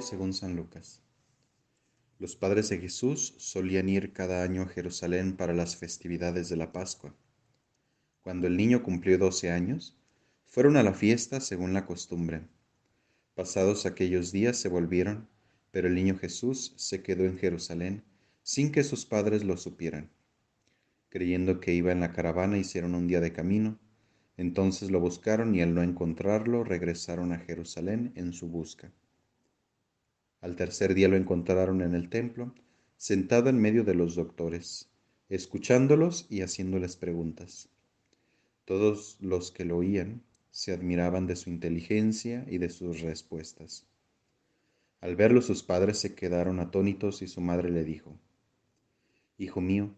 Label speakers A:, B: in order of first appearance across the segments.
A: según San Lucas. Los padres de Jesús solían ir cada año a Jerusalén para las festividades de la Pascua. Cuando el niño cumplió doce años, fueron a la fiesta según la costumbre. Pasados aquellos días se volvieron, pero el niño Jesús se quedó en Jerusalén sin que sus padres lo supieran. Creyendo que iba en la caravana, hicieron un día de camino. Entonces lo buscaron y al no encontrarlo regresaron a Jerusalén en su busca. Al tercer día lo encontraron en el templo, sentado en medio de los doctores, escuchándolos y haciéndoles preguntas. Todos los que lo oían se admiraban de su inteligencia y de sus respuestas. Al verlo sus padres se quedaron atónitos y su madre le dijo, Hijo mío,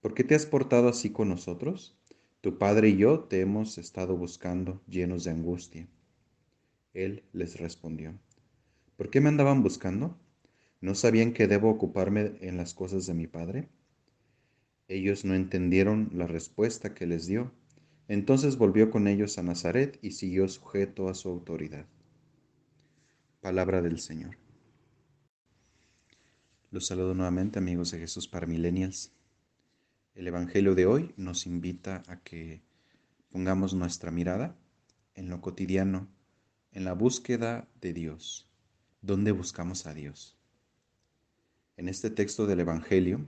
A: ¿por qué te has portado así con nosotros? Tu padre y yo te hemos estado buscando llenos de angustia. Él les respondió, ¿Por qué me andaban buscando? ¿No sabían que debo ocuparme en las cosas de mi Padre? Ellos no entendieron la respuesta que les dio. Entonces volvió con ellos a Nazaret y siguió sujeto a su autoridad. Palabra del Señor. Los saludo nuevamente amigos de Jesús para Millennials. El Evangelio de hoy nos invita a que pongamos nuestra mirada en lo cotidiano, en la búsqueda de Dios ¿Dónde buscamos a Dios? En este texto del Evangelio,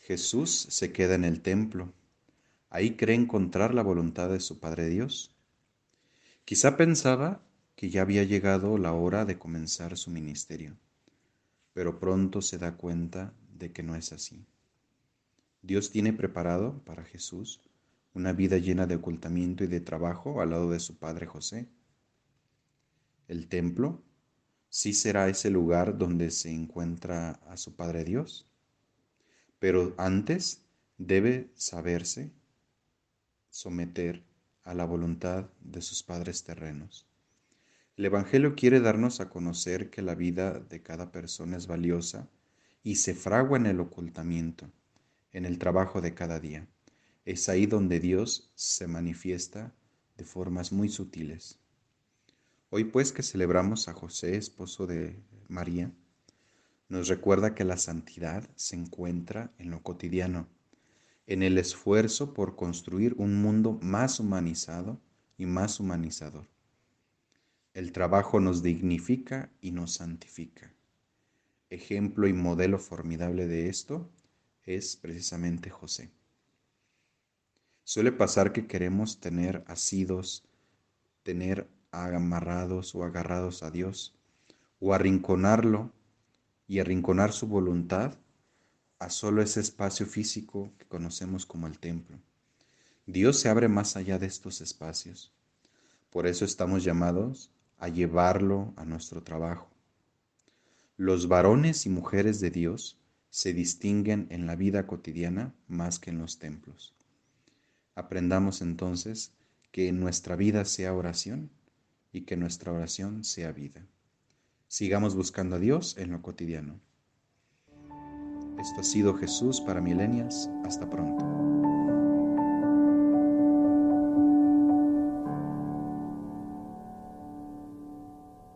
A: Jesús se queda en el templo. Ahí cree encontrar la voluntad de su Padre Dios. Quizá pensaba que ya había llegado la hora de comenzar su ministerio, pero pronto se da cuenta de que no es así. Dios tiene preparado para Jesús una vida llena de ocultamiento y de trabajo al lado de su padre José. El templo sí será ese lugar donde se encuentra a su Padre Dios. Pero antes debe saberse someter a la voluntad de sus padres terrenos. El Evangelio quiere darnos a conocer que la vida de cada persona es valiosa y se fragua en el ocultamiento, en el trabajo de cada día. Es ahí donde Dios se manifiesta de formas muy sutiles. Hoy pues que celebramos a José, esposo de María, nos recuerda que la santidad se encuentra en lo cotidiano, en el esfuerzo por construir un mundo más humanizado y más humanizador. El trabajo nos dignifica y nos santifica. Ejemplo y modelo formidable de esto es precisamente José. Suele pasar que queremos tener asidos, tener amarrados o agarrados a Dios, o arrinconarlo y arrinconar su voluntad a solo ese espacio físico que conocemos como el templo. Dios se abre más allá de estos espacios. Por eso estamos llamados a llevarlo a nuestro trabajo. Los varones y mujeres de Dios se distinguen en la vida cotidiana más que en los templos. Aprendamos entonces que nuestra vida sea oración y que nuestra oración sea vida. Sigamos buscando a Dios en lo cotidiano. Esto ha sido Jesús para Milenias. Hasta pronto.